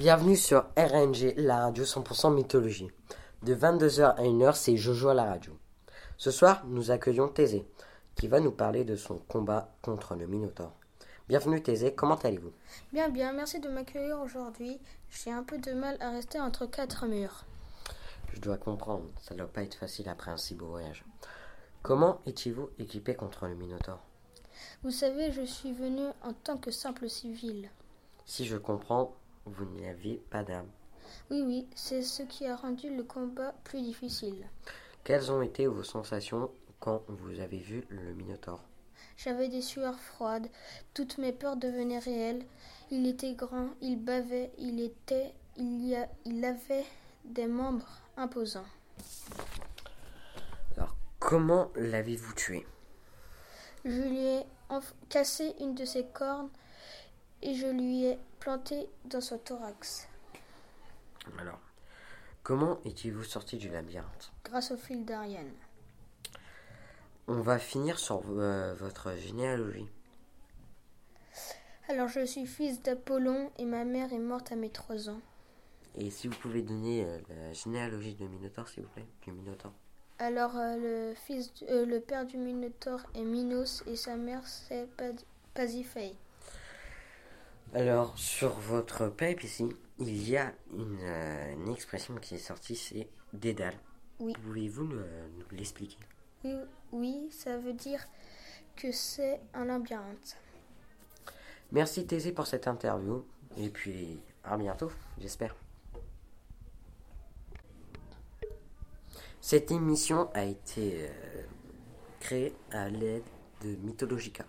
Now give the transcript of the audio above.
Bienvenue sur RNG, la radio 100% mythologie. De 22h à 1h, c'est Jojo à la radio. Ce soir, nous accueillons Thésée, qui va nous parler de son combat contre le Minotaure. Bienvenue Thésée, comment allez-vous? Bien, bien, merci de m'accueillir aujourd'hui. J'ai un peu de mal à rester entre quatre murs. Je dois comprendre, ça ne doit pas être facile après un si beau voyage. Comment étiez-vous équipé contre le Minotaure Vous savez, je suis venu en tant que simple civil. Si je comprends, vous n'aviez pas d'arme. Oui, oui, c'est ce qui a rendu le combat plus difficile. Quelles ont été vos sensations quand vous avez vu le Minotaure J'avais des sueurs froides, toutes mes peurs devenaient réelles. Il était grand, il bavait, il était, il y a, il avait des membres imposants. Alors, comment l'avez-vous tué? Je lui ai cassé une de ses cornes et je lui ai planté dans son thorax Alors, comment étiez-vous sorti du labyrinthe? Grâce au fil d'Ariane. On va finir sur euh, votre généalogie. Alors je suis fils d'Apollon et ma mère est morte à mes trois ans. Et si vous pouvez donner euh, la généalogie de Minotaure, s'il vous plaît, du Minotaure. Alors euh, le fils, le père du Minotaure est Minos et sa mère c'est Pasiphae. Alors, sur votre pipe ici, il y a une, euh, une expression qui est sortie, c'est Dédale. Oui. Pouvez-vous nous, nous l'expliquer? Oui, oui, ça veut dire que c'est un labyrinthe. Merci Thésée pour cette interview. Et puis, à bientôt, j'espère. Cette émission a été euh, créée à l'aide de Mythologica.